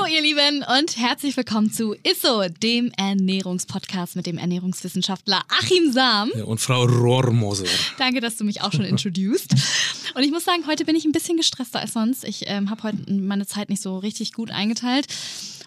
Hallo ihr Lieben und herzlich willkommen zu ISSO, dem Ernährungspodcast mit dem Ernährungswissenschaftler Achim Sam. Ja, und Frau Rohrmoser. Danke, dass du mich auch schon introduced. Und ich muss sagen, heute bin ich ein bisschen gestresster als sonst. Ich ähm, habe heute meine Zeit nicht so richtig gut eingeteilt.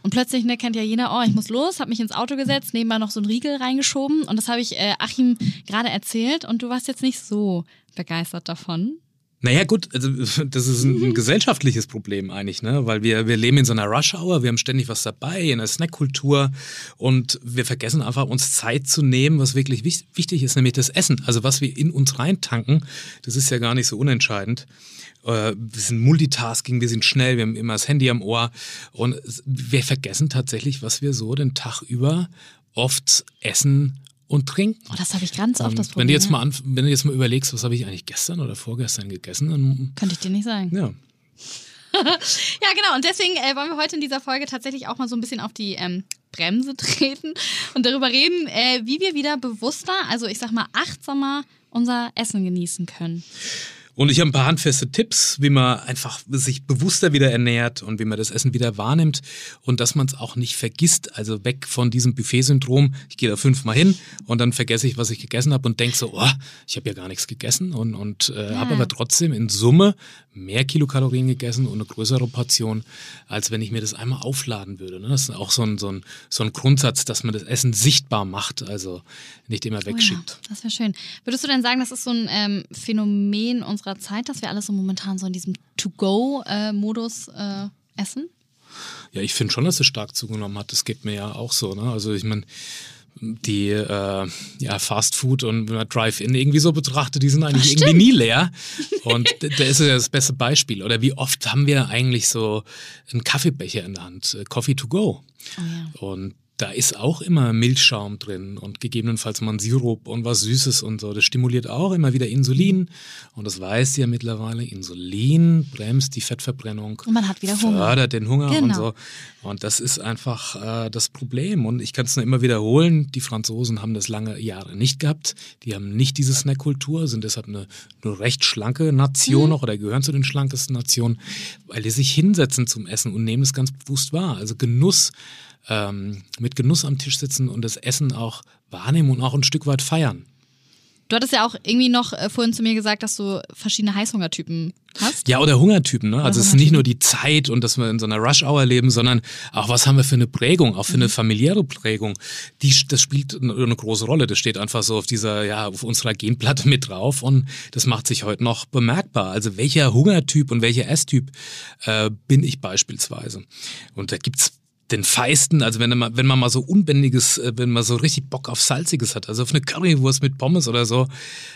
Und plötzlich ne, kennt ja jeder, oh, ich muss los, habe mich ins Auto gesetzt, nebenbei noch so einen Riegel reingeschoben. Und das habe ich äh, Achim gerade erzählt und du warst jetzt nicht so begeistert davon. Naja, gut, also das ist ein, ein, gesellschaftliches Problem eigentlich, ne? Weil wir, wir leben in so einer Rush-Hour, wir haben ständig was dabei, in einer Snackkultur und wir vergessen einfach, uns Zeit zu nehmen, was wirklich wichtig ist, nämlich das Essen. Also was wir in uns reintanken, das ist ja gar nicht so unentscheidend. Äh, wir sind Multitasking, wir sind schnell, wir haben immer das Handy am Ohr und wir vergessen tatsächlich, was wir so den Tag über oft essen und trinken. Oh, das habe ich ganz oft das Problem. Wenn du jetzt mal an, wenn du jetzt mal überlegst, was habe ich eigentlich gestern oder vorgestern gegessen, dann könnte ich dir nicht sagen. Ja. ja, genau. Und deswegen äh, wollen wir heute in dieser Folge tatsächlich auch mal so ein bisschen auf die ähm, Bremse treten und darüber reden, äh, wie wir wieder bewusster, also ich sag mal achtsamer unser Essen genießen können. Und ich habe ein paar handfeste Tipps, wie man einfach sich bewusster wieder ernährt und wie man das Essen wieder wahrnimmt und dass man es auch nicht vergisst. Also weg von diesem Buffet-Syndrom. Ich gehe da fünfmal hin und dann vergesse ich, was ich gegessen habe und denke so, oh, ich habe ja gar nichts gegessen und, und äh, ja. habe aber trotzdem in Summe mehr Kilokalorien gegessen und eine größere Portion, als wenn ich mir das einmal aufladen würde. Ne? Das ist auch so ein, so, ein, so ein Grundsatz, dass man das Essen sichtbar macht, also nicht immer wegschiebt. Oh ja, das wäre schön. Würdest du denn sagen, das ist so ein ähm, Phänomen unserer unserer Zeit, dass wir alles so momentan so in diesem To-Go-Modus äh, essen? Ja, ich finde schon, dass es stark zugenommen hat. Das geht mir ja auch so. Ne? Also ich meine, die äh, ja, Fast Food und Drive-In irgendwie so betrachtet, die sind eigentlich irgendwie nie leer. Und da ist ja das beste Beispiel. Oder wie oft haben wir eigentlich so einen Kaffeebecher in der Hand? Äh, Coffee to go. Oh ja. Und da ist auch immer Milchschaum drin und gegebenenfalls mal ein Sirup und was Süßes und so. Das stimuliert auch immer wieder Insulin. Und das weiß ja mittlerweile. Insulin bremst die Fettverbrennung. Und man hat wieder Hunger. Fördert den Hunger genau. und so. Und das ist einfach äh, das Problem. Und ich kann es nur immer wiederholen. Die Franzosen haben das lange Jahre nicht gehabt. Die haben nicht diese Snackkultur, sind deshalb eine, eine recht schlanke Nation mhm. noch oder gehören zu den schlankesten Nationen, weil die sich hinsetzen zum Essen und nehmen es ganz bewusst wahr. Also Genuss ähm, mit Genuss am Tisch sitzen und das Essen auch wahrnehmen und auch ein Stück weit feiern. Du hattest ja auch irgendwie noch äh, vorhin zu mir gesagt, dass du verschiedene Heißhungertypen hast. Ja, oder Hungertypen. Ne? Also es ist nicht nur die Zeit und dass wir in so einer Rush-Hour leben, sondern auch was haben wir für eine Prägung, auch für eine mhm. familiäre Prägung. Die, das spielt eine große Rolle. Das steht einfach so auf dieser, ja, auf unserer Genplatte mit drauf und das macht sich heute noch bemerkbar. Also welcher Hungertyp und welcher Esstyp äh, bin ich beispielsweise? Und da gibt's den feisten, also wenn man, wenn man mal so unbändiges, äh, wenn man so richtig Bock auf Salziges hat, also auf eine Currywurst mit Pommes oder so,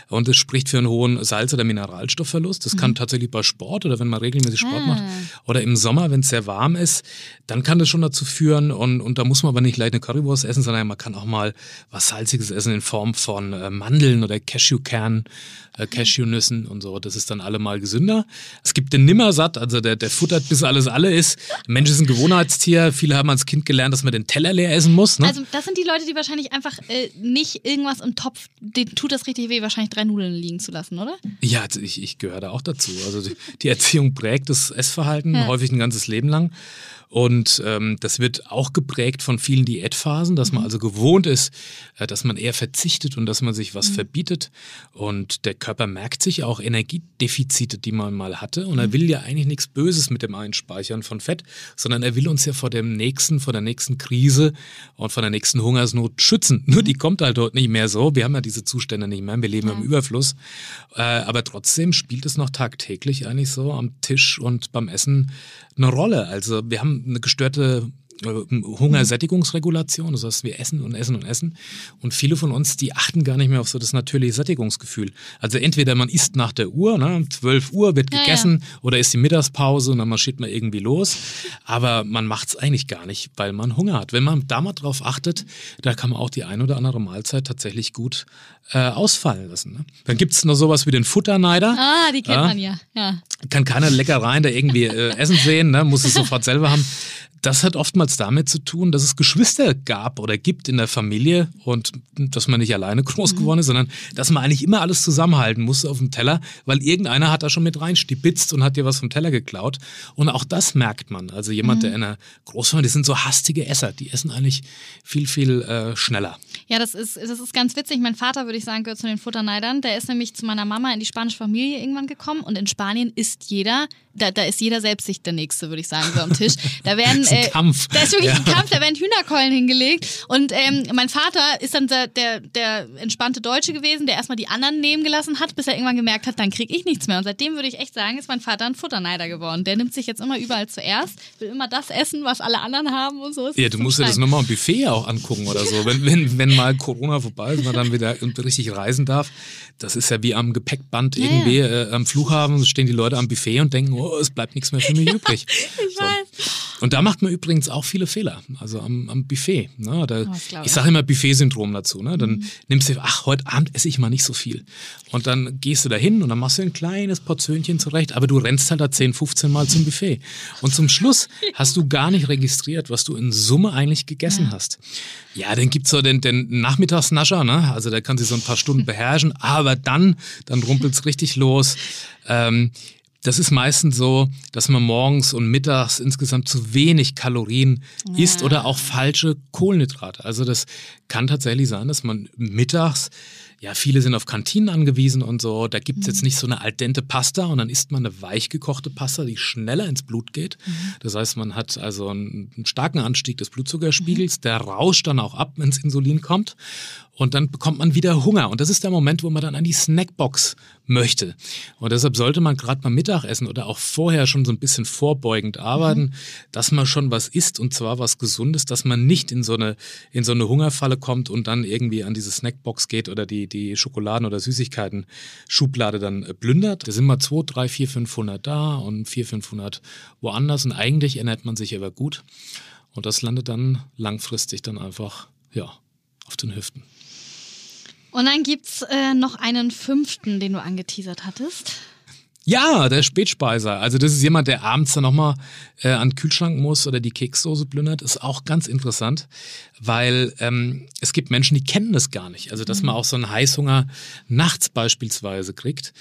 und es spricht für einen hohen Salz- oder Mineralstoffverlust. Das mhm. kann tatsächlich bei Sport oder wenn man regelmäßig Sport ah. macht oder im Sommer, wenn es sehr warm ist, dann kann das schon dazu führen und, und da muss man aber nicht gleich eine Currywurst essen, sondern man kann auch mal was Salziges essen in Form von äh, Mandeln oder Cashewkernen, äh, Cashewnüssen und so. Das ist dann allemal gesünder. Es gibt den Nimmersatt, also der, der futtert bis alles alle ist. Mensch ist ein Gewohnheitstier. Viele haben als Kind gelernt, dass man den Teller leer essen muss. Ne? Also das sind die Leute, die wahrscheinlich einfach äh, nicht irgendwas im Topf, denen tut das richtig weh, wahrscheinlich drei Nudeln liegen zu lassen, oder? Ja, also ich, ich gehöre da auch dazu. Also die, die Erziehung prägt das Essverhalten ja. häufig ein ganzes Leben lang. Und ähm, das wird auch geprägt von vielen Diätphasen, dass man mhm. also gewohnt ist, äh, dass man eher verzichtet und dass man sich was mhm. verbietet. Und der Körper merkt sich auch Energiedefizite, die man mal hatte. Und er mhm. will ja eigentlich nichts Böses mit dem Einspeichern von Fett, sondern er will uns ja vor dem nächsten, vor der nächsten Krise und vor der nächsten Hungersnot schützen. Nur die kommt halt dort nicht mehr so. Wir haben ja diese Zustände nicht mehr. Wir leben ja. im Überfluss. Äh, aber trotzdem spielt es noch tagtäglich eigentlich so am Tisch und beim Essen eine Rolle. Also wir haben eine gestörte Hungersättigungsregulation, das heißt, wir essen und essen und essen. Und viele von uns, die achten gar nicht mehr auf so das natürliche Sättigungsgefühl. Also entweder man isst nach der Uhr, ne, 12 Uhr wird gegessen, ja, ja. oder ist die Mittagspause und dann marschiert man irgendwie los. Aber man macht es eigentlich gar nicht, weil man Hunger hat. Wenn man da mal drauf achtet, da kann man auch die ein oder andere Mahlzeit tatsächlich gut äh, ausfallen lassen. Ne? Dann gibt es noch sowas wie den Futterneider. Ah, die kennt man ja. ja. Kann keiner Leckereien da irgendwie äh, essen sehen, ne? muss es sofort selber haben das hat oftmals damit zu tun, dass es Geschwister gab oder gibt in der Familie und dass man nicht alleine groß mhm. geworden ist, sondern dass man eigentlich immer alles zusammenhalten musste auf dem Teller, weil irgendeiner hat da schon mit reinstibitzt und hat dir was vom Teller geklaut. Und auch das merkt man. Also jemand, mhm. der in einer Großfamilie, die sind so hastige Esser, die essen eigentlich viel, viel äh, schneller. Ja, das ist, das ist ganz witzig. Mein Vater, würde ich sagen, gehört zu den Futterneidern. Der ist nämlich zu meiner Mama in die spanische Familie irgendwann gekommen und in Spanien isst jeder da, da ist jeder selbst sich der Nächste, würde ich sagen, so am Tisch. Da werden, ist ein äh, Kampf. Da ist wirklich ja. ein Kampf, da werden Hühnerkeulen hingelegt. Und ähm, mein Vater ist dann der, der, der entspannte Deutsche gewesen, der erstmal die anderen nehmen gelassen hat, bis er irgendwann gemerkt hat, dann kriege ich nichts mehr. Und seitdem würde ich echt sagen, ist mein Vater ein Futterneider geworden. Der nimmt sich jetzt immer überall zuerst, will immer das essen, was alle anderen haben und so. ja, du musst dir das nochmal im Buffet auch angucken oder so. Wenn, wenn, wenn mal Corona vorbei ist, man dann wieder richtig reisen darf, das ist ja wie am Gepäckband ja, irgendwie ja. Äh, am Flughafen, stehen die Leute am Buffet und denken, oh, es bleibt nichts mehr für mich übrig. ich so. weiß. Und da macht man übrigens auch viele Fehler, also am, am Buffet. Ne? Da, oh, ich sage immer Buffet-Syndrom dazu. Ne? Dann mhm. nimmst du, ach, heute Abend esse ich mal nicht so viel. Und dann gehst du da hin und dann machst du ein kleines Portionchen zurecht, aber du rennst halt da 10, 15 Mal zum Buffet. Und zum Schluss hast du gar nicht registriert, was du in Summe eigentlich gegessen ja. hast. Ja, dann gibt's so den, den Nachmittagsnascher, ne? also der kann sich so ein paar Stunden beherrschen, aber dann, dann rumpelt's richtig los. Ähm, das ist meistens so, dass man morgens und mittags insgesamt zu wenig Kalorien ja. isst oder auch falsche Kohlenhydrate. Also das kann tatsächlich sein, dass man mittags ja, viele sind auf Kantinen angewiesen und so. Da gibt es mhm. jetzt nicht so eine al dente Pasta und dann isst man eine weich gekochte Pasta, die schneller ins Blut geht. Mhm. Das heißt, man hat also einen, einen starken Anstieg des Blutzuckerspiegels. Mhm. Der rauscht dann auch ab, wenn das Insulin kommt. Und dann bekommt man wieder Hunger. Und das ist der Moment, wo man dann an die Snackbox möchte. Und deshalb sollte man gerade beim Mittagessen oder auch vorher schon so ein bisschen vorbeugend arbeiten, mhm. dass man schon was isst und zwar was Gesundes, dass man nicht in so eine, in so eine Hungerfalle kommt und dann irgendwie an diese Snackbox geht oder die, die Schokoladen- oder Süßigkeiten-Schublade dann äh, plündert. Da sind mal 2, 3, 4, 500 da und 4, 500 woanders. Und eigentlich ernährt man sich aber gut. Und das landet dann langfristig dann einfach, ja, auf den Hüften. Und dann gibt es äh, noch einen fünften, den du angeteasert hattest. Ja, der Spätspeiser. Also das ist jemand, der abends dann nochmal äh, an den Kühlschrank muss oder die Kekssoße plündert. Ist auch ganz interessant, weil ähm, es gibt Menschen, die kennen das gar nicht. Also dass man mhm. auch so einen Heißhunger nachts beispielsweise kriegt.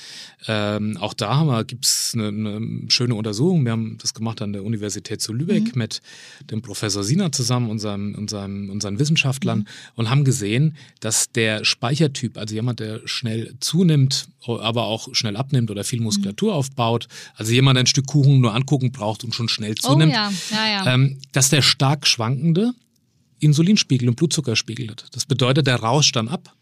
Ähm, auch da gibt es eine, eine, schöne Untersuchung. Wir haben das gemacht an der Universität zu Lübeck mhm. mit dem Professor Sina zusammen und seinem, unseren Wissenschaftlern mhm. und haben gesehen, dass der Speichertyp, also jemand, der schnell zunimmt, aber auch schnell abnimmt oder viel Muskulatur Muskulatur aufbaut, also jemand ein Stück Kuchen nur angucken braucht und schon schnell zunimmt, oh, ja. Ja, ja. Ähm, dass der stark schwankende Insulinspiegel und Blutzuckerspiegel hat. Das bedeutet, der rauscht dann ab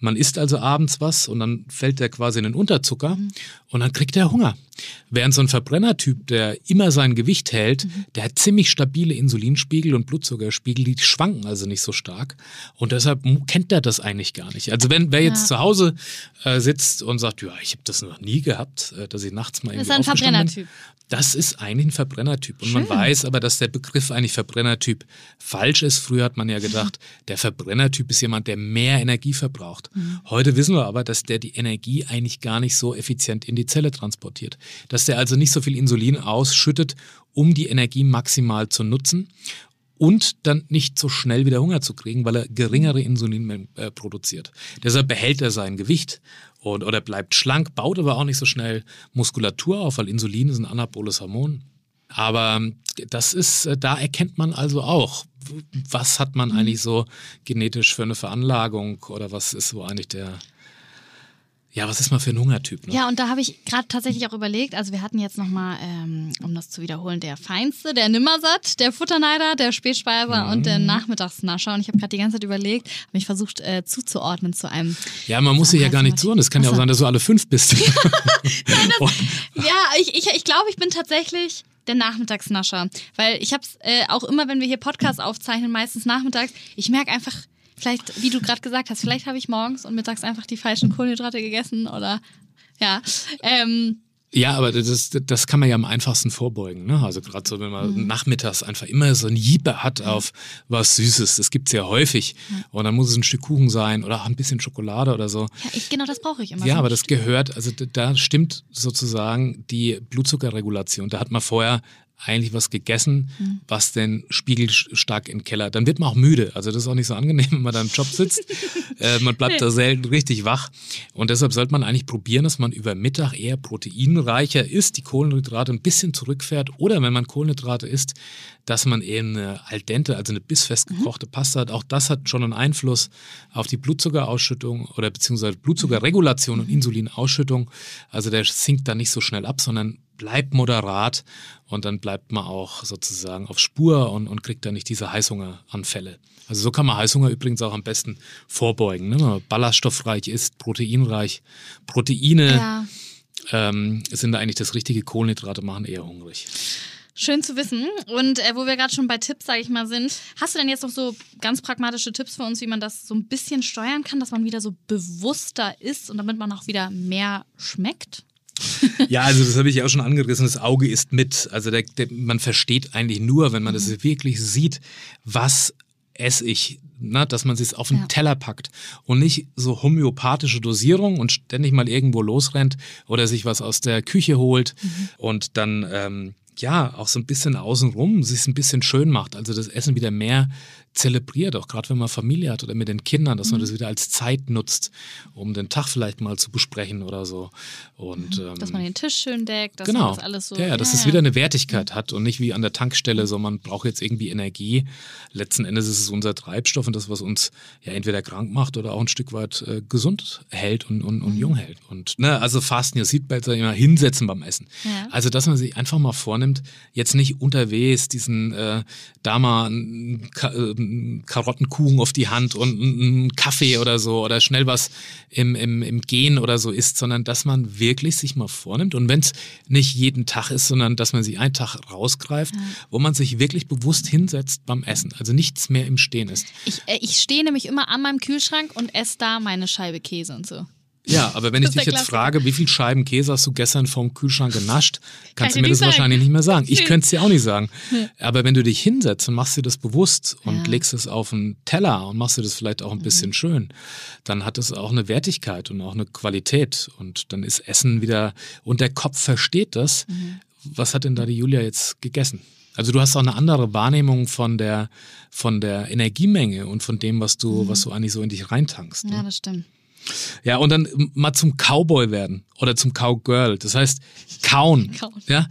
man isst also abends was und dann fällt der quasi in den Unterzucker mhm. und dann kriegt er Hunger. Während so ein Verbrennertyp, der immer sein Gewicht hält, mhm. der hat ziemlich stabile Insulinspiegel und Blutzuckerspiegel, die schwanken also nicht so stark. Und deshalb kennt er das eigentlich gar nicht. Also wenn wer jetzt ja. zu Hause äh, sitzt und sagt, ja, ich habe das noch nie gehabt, äh, dass ich nachts mal irgendwie Das ist ein Verbrennertyp. Das ist eigentlich ein Verbrennertyp. Und Schön. man weiß aber, dass der Begriff eigentlich Verbrennertyp falsch ist. Früher hat man ja gedacht, der Verbrennertyp ist jemand, der mehr Energie verbraucht. Mhm. Heute wissen wir aber, dass der die Energie eigentlich gar nicht so effizient in die Zelle transportiert. Dass der also nicht so viel Insulin ausschüttet, um die Energie maximal zu nutzen und dann nicht so schnell wieder Hunger zu kriegen, weil er geringere Insulin äh, produziert. Deshalb behält er sein Gewicht und, oder bleibt schlank, baut aber auch nicht so schnell Muskulatur auf, weil Insulin ist ein anaboles Hormon. Aber ähm, das ist, äh, da erkennt man also auch, was hat man mhm. eigentlich so genetisch für eine Veranlagung oder was ist so eigentlich der, ja, was ist man für ein Hungertyp? Ne? Ja, und da habe ich gerade tatsächlich auch überlegt, also wir hatten jetzt nochmal, ähm, um das zu wiederholen, der Feinste, der Nimmersatt, der Futterneider, der Spätspeiser mhm. und der Nachmittagsnascher. Und ich habe gerade die ganze Zeit überlegt, habe mich versucht äh, zuzuordnen zu einem. Ja, man muss sich ja gar nicht zuordnen. Es kann Achso. ja auch sein, dass du alle fünf bist. Nein, das, ja, ich, ich, ich glaube, ich bin tatsächlich der Nachmittagsnascher. Weil ich habe es äh, auch immer, wenn wir hier Podcasts aufzeichnen, meistens nachmittags, ich merke einfach, vielleicht, wie du gerade gesagt hast, vielleicht habe ich morgens und mittags einfach die falschen Kohlenhydrate gegessen oder ja. Ähm, ja, aber das, das kann man ja am einfachsten vorbeugen. Ne? Also gerade so, wenn man mhm. nachmittags einfach immer so ein Jiepe hat auf was Süßes, das gibt's ja häufig. Mhm. Und dann muss es ein Stück Kuchen sein oder ein bisschen Schokolade oder so. Ja, ich, genau das brauche ich immer. Ja, aber das gehört, also da stimmt sozusagen die Blutzuckerregulation. Da hat man vorher eigentlich was gegessen, mhm. was den Spiegel stark in den Keller. Dann wird man auch müde. Also das ist auch nicht so angenehm, wenn man da im Job sitzt. äh, man bleibt da selten richtig wach. Und deshalb sollte man eigentlich probieren, dass man über Mittag eher proteinreicher isst, die Kohlenhydrate ein bisschen zurückfährt. Oder wenn man Kohlenhydrate isst, dass man eben eine al dente, also eine bissfest mhm. gekochte mhm. Pasta hat. Auch das hat schon einen Einfluss auf die Blutzuckerausschüttung oder beziehungsweise Blutzuckerregulation und mhm. Insulinausschüttung. Also der sinkt da nicht so schnell ab, sondern bleibt moderat und dann bleibt man auch sozusagen auf Spur und, und kriegt dann nicht diese Heißhungeranfälle. Also so kann man Heißhunger übrigens auch am besten vorbeugen. Ne? Wenn man ballaststoffreich ist, proteinreich. Proteine ja. ähm, sind da eigentlich das richtige Kohlenhydrate, machen eher hungrig. Schön zu wissen. Und äh, wo wir gerade schon bei Tipps, sage ich mal, sind, hast du denn jetzt noch so ganz pragmatische Tipps für uns, wie man das so ein bisschen steuern kann, dass man wieder so bewusster ist und damit man auch wieder mehr schmeckt? ja, also das habe ich ja auch schon angerissen. Das Auge ist mit. Also der, der, man versteht eigentlich nur, wenn man das mhm. wirklich sieht, was esse ich, ne? dass man es auf den ja. Teller packt und nicht so homöopathische Dosierung und ständig mal irgendwo losrennt oder sich was aus der Küche holt mhm. und dann ähm, ja auch so ein bisschen außenrum sich ein bisschen schön macht. Also das Essen wieder mehr zelebriert, auch gerade wenn man Familie hat oder mit den Kindern, dass man mhm. das wieder als Zeit nutzt, um den Tag vielleicht mal zu besprechen oder so. Und, mhm. dass man den Tisch schön deckt, dass genau. das alles so. Ja, ja dass ja, es wieder eine Wertigkeit mhm. hat und nicht wie an der Tankstelle, so man braucht jetzt irgendwie Energie. Letzten Endes ist es unser Treibstoff und das, was uns ja entweder krank macht oder auch ein Stück weit äh, gesund hält und, und, und mhm. jung hält. Und ne, also Fasten, ihr seht Seatbelt immer hinsetzen beim Essen. Ja. Also, dass man sich einfach mal vornimmt, jetzt nicht unterwegs diesen äh, da mal äh, Karottenkuchen auf die Hand und einen Kaffee oder so oder schnell was im, im, im Gehen oder so isst, sondern dass man wirklich sich mal vornimmt und wenn es nicht jeden Tag ist, sondern dass man sich einen Tag rausgreift, ja. wo man sich wirklich bewusst hinsetzt beim Essen, also nichts mehr im Stehen ist. Ich, äh, ich stehe nämlich immer an meinem Kühlschrank und esse da meine Scheibe Käse und so. Ja, aber wenn ich dich jetzt frage, wie viel Scheiben Käse hast du gestern vom Kühlschrank genascht, kannst Kann du mir das sagen. wahrscheinlich nicht mehr sagen. Ich könnte es dir auch nicht sagen. Aber wenn du dich hinsetzt und machst dir das bewusst und ja. legst es auf einen Teller und machst dir das vielleicht auch ein bisschen mhm. schön, dann hat es auch eine Wertigkeit und auch eine Qualität. Und dann ist Essen wieder, und der Kopf versteht das. Mhm. Was hat denn da die Julia jetzt gegessen? Also du hast auch eine andere Wahrnehmung von der, von der Energiemenge und von dem, was du, mhm. was du eigentlich so in dich reintankst. Ja, ne? das stimmt. Ja, und dann mal zum Cowboy werden oder zum Cowgirl. Das heißt, kauen. kauen. Ja?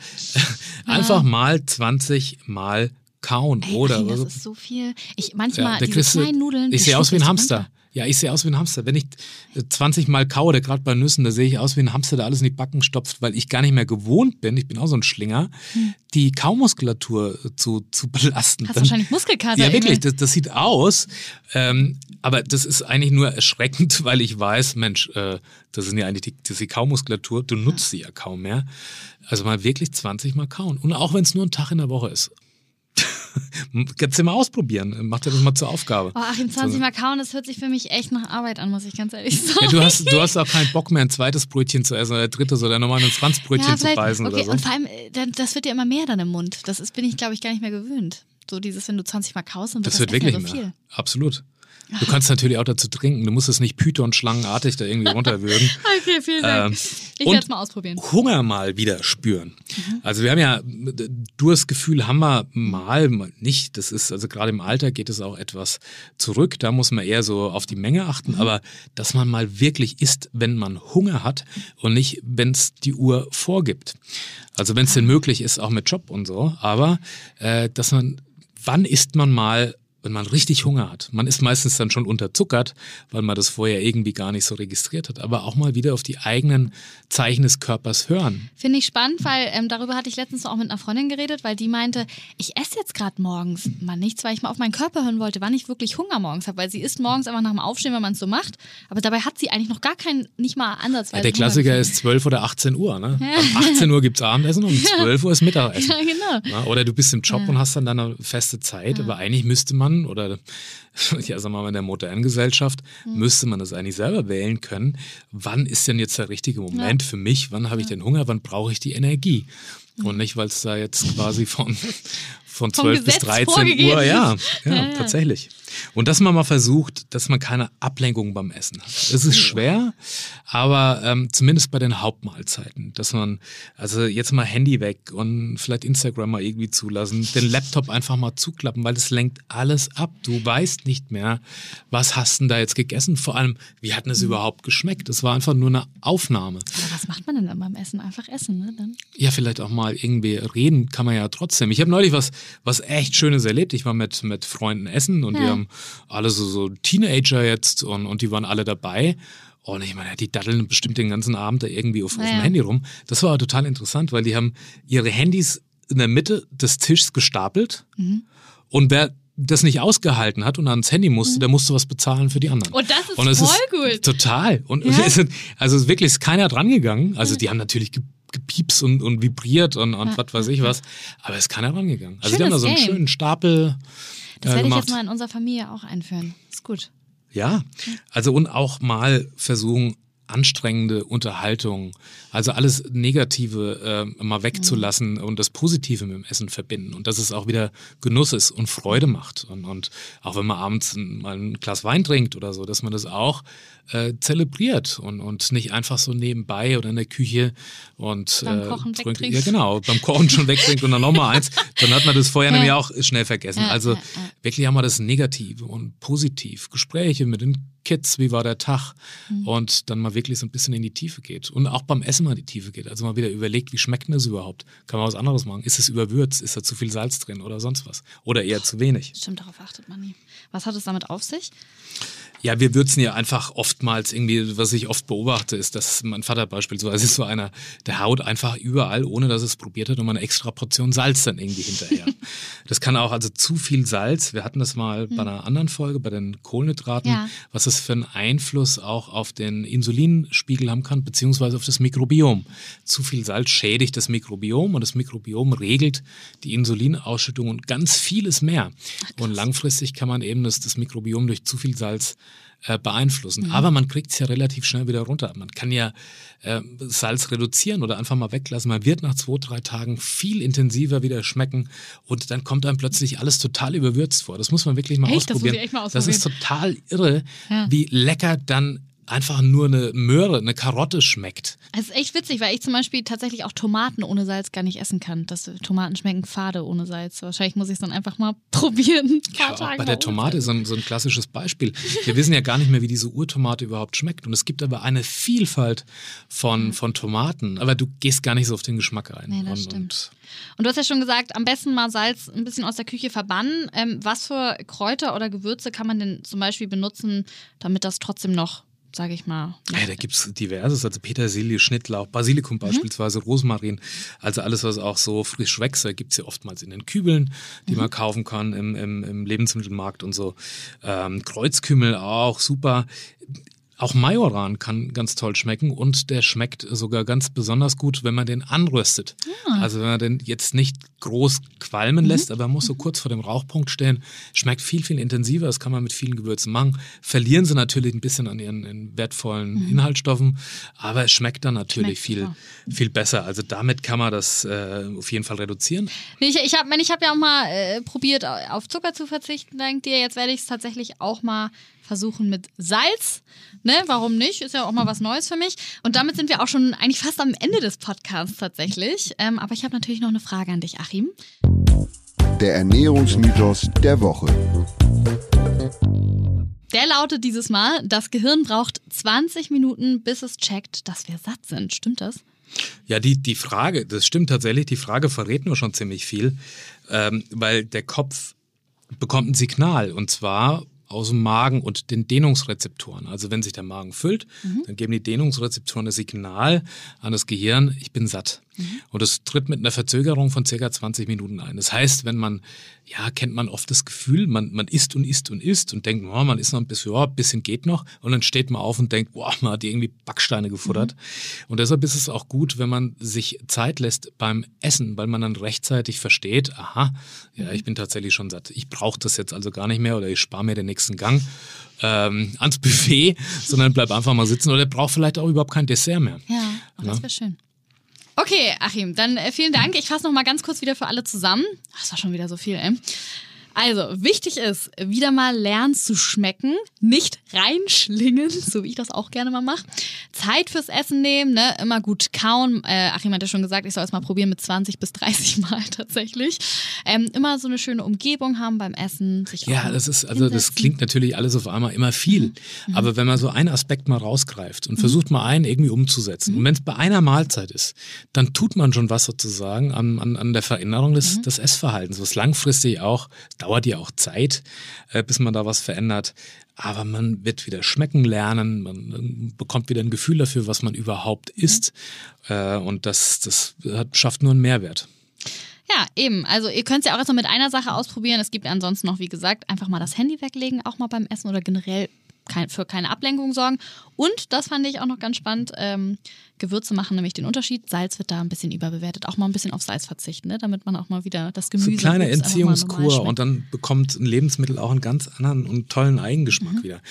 Einfach ah. mal 20 Mal kauen, Ey, oder? Nein, das ist so viel. Ich manchmal ja, diese kleinen Nudeln. Ich sehe aus wie ein Hamster. Runter. Ja, ich sehe aus wie ein Hamster. Wenn ich 20 Mal kaue, gerade bei Nüssen, da sehe ich aus wie ein Hamster, der alles in die Backen stopft, weil ich gar nicht mehr gewohnt bin, ich bin auch so ein Schlinger, hm. die Kaumuskulatur zu, zu belasten. Hast Dann, wahrscheinlich Muskelkater. Ja, wirklich, das, das sieht aus. Ähm, aber das ist eigentlich nur erschreckend, weil ich weiß, Mensch, äh, das sind ja eigentlich die, das ist die Kaumuskulatur, du nutzt sie ja kaum mehr. Also mal wirklich 20 Mal kauen. Und auch wenn es nur ein Tag in der Woche ist. Kannst du mal ausprobieren. Mach dir das mal zur Aufgabe. Oh, Achim, 20 Mal kauen, das hört sich für mich echt nach Arbeit an, muss ich ganz ehrlich sagen. Ja, du, hast, du hast auch keinen Bock mehr, ein zweites Brötchen zu essen oder ein drittes oder nochmal ein Franzbrötchen ja, zu beißen okay, oder so. Und vor allem, äh, das wird ja immer mehr dann im Mund. Das ist, bin ich, glaube ich, gar nicht mehr gewöhnt. So dieses, wenn du 20 Mal kaust, und das, das wird wirklich so viel. Absolut. Du kannst natürlich auch dazu trinken. Du musst es nicht python-schlangenartig da irgendwie runterwürgen. okay, vielen Dank. Ähm, ich werde es mal ausprobieren. Hunger mal wieder spüren. Mhm. Also wir haben ja, Durstgefühl haben wir mal, mal nicht. Das ist, also gerade im Alter geht es auch etwas zurück. Da muss man eher so auf die Menge achten. Mhm. Aber dass man mal wirklich isst, wenn man Hunger hat und nicht, wenn es die Uhr vorgibt. Also wenn es denn möglich ist, auch mit Job und so. Aber äh, dass man, wann isst man mal wenn man richtig Hunger hat. Man ist meistens dann schon unterzuckert, weil man das vorher irgendwie gar nicht so registriert hat. Aber auch mal wieder auf die eigenen Zeichen des Körpers hören. Finde ich spannend, weil ähm, darüber hatte ich letztens auch mit einer Freundin geredet, weil die meinte, ich esse jetzt gerade morgens mal nichts, weil ich mal auf meinen Körper hören wollte, wann ich wirklich Hunger morgens habe. Weil sie isst morgens einfach nach dem Aufstehen, wenn man es so macht. Aber dabei hat sie eigentlich noch gar keinen, nicht mal ansatzweise. Ja, der Klassiker ist 12 oder 18 Uhr. Ne? Ja. Um 18 Uhr gibt es Abendessen und um 12 Uhr ist Mittagessen. Ja, genau. Ja, oder du bist im Job und hast dann deine feste Zeit. Aber eigentlich müsste man, oder ja, sagen wir mal, in der modernen Gesellschaft, mhm. müsste man das eigentlich selber wählen können. Wann ist denn jetzt der richtige Moment ja. für mich? Wann habe ich den Hunger? Wann brauche ich die Energie? Und nicht, weil es da jetzt quasi von, von 12 bis 13 Uhr, ja, ja, ja, tatsächlich. Und dass man mal versucht, dass man keine Ablenkung beim Essen hat. Es ist schwer, aber ähm, zumindest bei den Hauptmahlzeiten, dass man, also jetzt mal Handy weg und vielleicht Instagram mal irgendwie zulassen, den Laptop einfach mal zuklappen, weil es lenkt alles ab. Du weißt nicht mehr, was hast denn da jetzt gegessen? Vor allem, wie hat denn es mhm. überhaupt geschmeckt? Es war einfach nur eine Aufnahme. Aber was macht man denn dann beim Essen? Einfach essen, ne? Dann? Ja, vielleicht auch mal irgendwie reden kann man ja trotzdem. Ich habe neulich was, was echt Schönes erlebt. Ich war mit, mit Freunden essen und ja. die haben alle so, so Teenager jetzt und, und die waren alle dabei. Und ich meine, die daddeln bestimmt den ganzen Abend da irgendwie auf, naja. auf dem Handy rum. Das war total interessant, weil die haben ihre Handys in der Mitte des Tischs gestapelt. Mhm. Und wer das nicht ausgehalten hat und ans Handy musste, mhm. der musste was bezahlen für die anderen. Und das ist und voll ist gut. Total. Und ja. sind, also wirklich ist keiner dran gegangen. Also die haben natürlich gepieps und, und vibriert und, und ja. was weiß ich was. Aber es ist keiner dran gegangen. Also Schönes die haben da so einen Game. schönen Stapel. Das äh, werde ich jetzt mal in unserer Familie auch einführen. Ist gut. Ja, also und auch mal versuchen, anstrengende Unterhaltung, also alles Negative äh, mal wegzulassen mhm. und das Positive mit dem Essen verbinden. Und dass es auch wieder Genuss ist und Freude macht. Und, und auch wenn man abends mal ein Glas Wein trinkt oder so, dass man das auch äh, zelebriert und, und nicht einfach so nebenbei oder in der Küche und beim äh, Kochen trinkt, ja genau, beim Kochen schon wegtrinkt und dann nochmal eins, dann hat man das vorher ja. nämlich auch schnell vergessen. Ja, also ja, wirklich haben wir das Negative und positiv, Gespräche mit den Kids, wie war der Tag mhm. und dann mal wirklich so ein bisschen in die Tiefe geht und auch beim Essen mal in die Tiefe geht. Also mal wieder überlegt, wie schmeckt denn das überhaupt? Kann man was anderes machen? Ist es überwürzt? Ist da zu viel Salz drin oder sonst was? Oder eher zu wenig? Stimmt, darauf achtet man nie. Was hat es damit auf sich? Ja, wir würzen ja einfach oftmals irgendwie, was ich oft beobachte, ist, dass mein Vater beispielsweise ist so einer, der haut einfach überall, ohne dass es probiert hat, nochmal eine extra Portion Salz dann irgendwie hinterher. das kann auch also zu viel Salz. Wir hatten das mal hm. bei einer anderen Folge, bei den Kohlenhydraten, ja. was das für einen Einfluss auch auf den Insulinspiegel haben kann, beziehungsweise auf das Mikrobiom. Zu viel Salz schädigt das Mikrobiom und das Mikrobiom regelt die Insulinausschüttung und ganz vieles mehr. Ach, und langfristig kann man eben das, das Mikrobiom durch zu viel Salz äh, beeinflussen. Mhm. Aber man kriegt es ja relativ schnell wieder runter. Man kann ja äh, Salz reduzieren oder einfach mal weglassen. Man wird nach zwei, drei Tagen viel intensiver wieder schmecken und dann kommt einem plötzlich alles total überwürzt vor. Das muss man wirklich mal, echt? ausprobieren. Das, mal ausprobieren. das ist total irre, ja. wie lecker dann einfach nur eine Möhre, eine Karotte schmeckt. Es ist echt witzig, weil ich zum Beispiel tatsächlich auch Tomaten ohne Salz gar nicht essen kann. Das, Tomaten schmecken fade ohne Salz. Wahrscheinlich muss ich es dann einfach mal probieren. Ja, bei der Tomate ist so ein, so ein klassisches Beispiel. Wir wissen ja gar nicht mehr, wie diese Urtomate überhaupt schmeckt. Und es gibt aber eine Vielfalt von, von Tomaten. Aber du gehst gar nicht so auf den Geschmack rein. Nee, das und, stimmt. Und, und du hast ja schon gesagt, am besten mal Salz ein bisschen aus der Küche verbannen. Ähm, was für Kräuter oder Gewürze kann man denn zum Beispiel benutzen, damit das trotzdem noch sage ich mal. Ja, da gibt es diverses, also Petersilie, Schnittlauch, Basilikum mhm. beispielsweise, Rosmarin, also alles, was auch so frisch wächst, gibt es ja oftmals in den Kübeln, die mhm. man kaufen kann im, im, im Lebensmittelmarkt und so. Ähm, Kreuzkümmel auch, super. Auch Majoran kann ganz toll schmecken und der schmeckt sogar ganz besonders gut, wenn man den anröstet. Ja. Also wenn man den jetzt nicht groß qualmen mhm. lässt, aber muss so kurz vor dem Rauchpunkt stehen, schmeckt viel, viel intensiver. Das kann man mit vielen Gewürzen machen. Verlieren sie natürlich ein bisschen an ihren wertvollen mhm. Inhaltsstoffen, aber es schmeckt dann natürlich schmeckt, viel, viel besser. Also damit kann man das äh, auf jeden Fall reduzieren. Ich, ich habe ich hab ja auch mal äh, probiert, auf Zucker zu verzichten, dank dir. Jetzt werde ich es tatsächlich auch mal versuchen mit Salz. Ne, warum nicht? Ist ja auch mal was Neues für mich. Und damit sind wir auch schon eigentlich fast am Ende des Podcasts tatsächlich. Ähm, aber ich habe natürlich noch eine Frage an dich, Achim. Der Ernährungsmythos der Woche. Der lautet dieses Mal, das Gehirn braucht 20 Minuten, bis es checkt, dass wir satt sind. Stimmt das? Ja, die, die Frage, das stimmt tatsächlich, die Frage verrät nur schon ziemlich viel, ähm, weil der Kopf bekommt ein Signal und zwar aus dem Magen und den Dehnungsrezeptoren. Also wenn sich der Magen füllt, mhm. dann geben die Dehnungsrezeptoren das Signal an das Gehirn, ich bin satt. Mhm. Und das tritt mit einer Verzögerung von circa 20 Minuten ein. Das heißt, wenn man, ja, kennt man oft das Gefühl, man, man isst und isst und isst und denkt, oh, man isst noch ein bisschen, ja, ein bisschen geht noch. Und dann steht man auf und denkt, boah, man hat irgendwie Backsteine gefuttert. Mhm. Und deshalb ist es auch gut, wenn man sich Zeit lässt beim Essen, weil man dann rechtzeitig versteht, aha, ja, ich bin tatsächlich schon satt. Ich brauche das jetzt also gar nicht mehr oder ich spare mir den nächsten Gang ähm, ans Buffet, sondern bleib einfach mal sitzen oder braucht vielleicht auch überhaupt kein Dessert mehr. Ja, oh, das wäre schön. Okay, Achim, dann äh, vielen Dank. Ich fasse noch mal ganz kurz wieder für alle zusammen. Das war schon wieder so viel, ey. Also, wichtig ist, wieder mal lernen zu schmecken, nicht reinschlingen, so wie ich das auch gerne mal mache. Zeit fürs Essen nehmen, ne? immer gut kauen. Äh, Achim hat ja schon gesagt, ich soll es mal probieren mit 20 bis 30 Mal tatsächlich. Ähm, immer so eine schöne Umgebung haben beim Essen. Sich ja, das ist, also hinsetzen. das klingt natürlich alles auf einmal immer viel. Mhm. Aber wenn man so einen Aspekt mal rausgreift und mhm. versucht mal einen irgendwie umzusetzen, mhm. und wenn es bei einer Mahlzeit ist, dann tut man schon was sozusagen an, an, an der Veränderung des, mhm. des Essverhaltens, was langfristig auch dauert ja auch Zeit, äh, bis man da was verändert. Aber man wird wieder schmecken lernen, man bekommt wieder ein Gefühl dafür, was man überhaupt isst. Äh, und das, das hat, schafft nur einen Mehrwert. Ja, eben. Also ihr könnt es ja auch erstmal mit einer Sache ausprobieren. Es gibt ansonsten noch, wie gesagt, einfach mal das Handy weglegen, auch mal beim Essen oder generell kein, für keine Ablenkung sorgen. Und das fand ich auch noch ganz spannend. Ähm, Gewürze machen nämlich den Unterschied. Salz wird da ein bisschen überbewertet. Auch mal ein bisschen auf Salz verzichten, ne? damit man auch mal wieder das Gemüse. So eine kleine Entziehungskur und dann bekommt ein Lebensmittel auch einen ganz anderen und tollen Eigengeschmack mhm. wieder.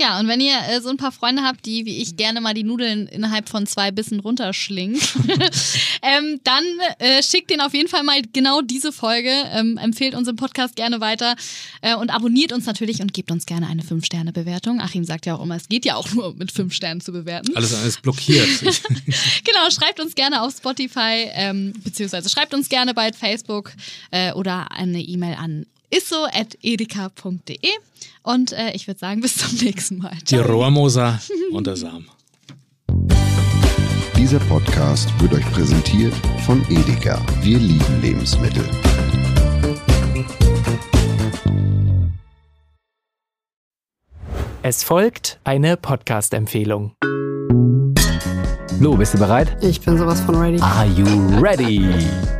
Ja, und wenn ihr äh, so ein paar Freunde habt, die wie ich gerne mal die Nudeln innerhalb von zwei Bissen runterschlingen, ähm, dann äh, schickt denen auf jeden Fall mal genau diese Folge, ähm, empfehlt unseren Podcast gerne weiter äh, und abonniert uns natürlich und gebt uns gerne eine 5-Sterne-Bewertung. Achim sagt ja auch immer, es geht ja auch nur mit 5 Sternen zu bewerten. Alles, alles blockiert. genau, schreibt uns gerne auf Spotify, ähm, beziehungsweise schreibt uns gerne bei Facebook äh, oder eine E-Mail an isso.edeka.de und äh, ich würde sagen, bis zum nächsten Mal. Ciao. Die Rohrmoser und der Samen. Dieser Podcast wird euch präsentiert von Edeka. Wir lieben Lebensmittel. Es folgt eine Podcast-Empfehlung. Lo, bist du bereit? Ich bin sowas von ready. Are you ready?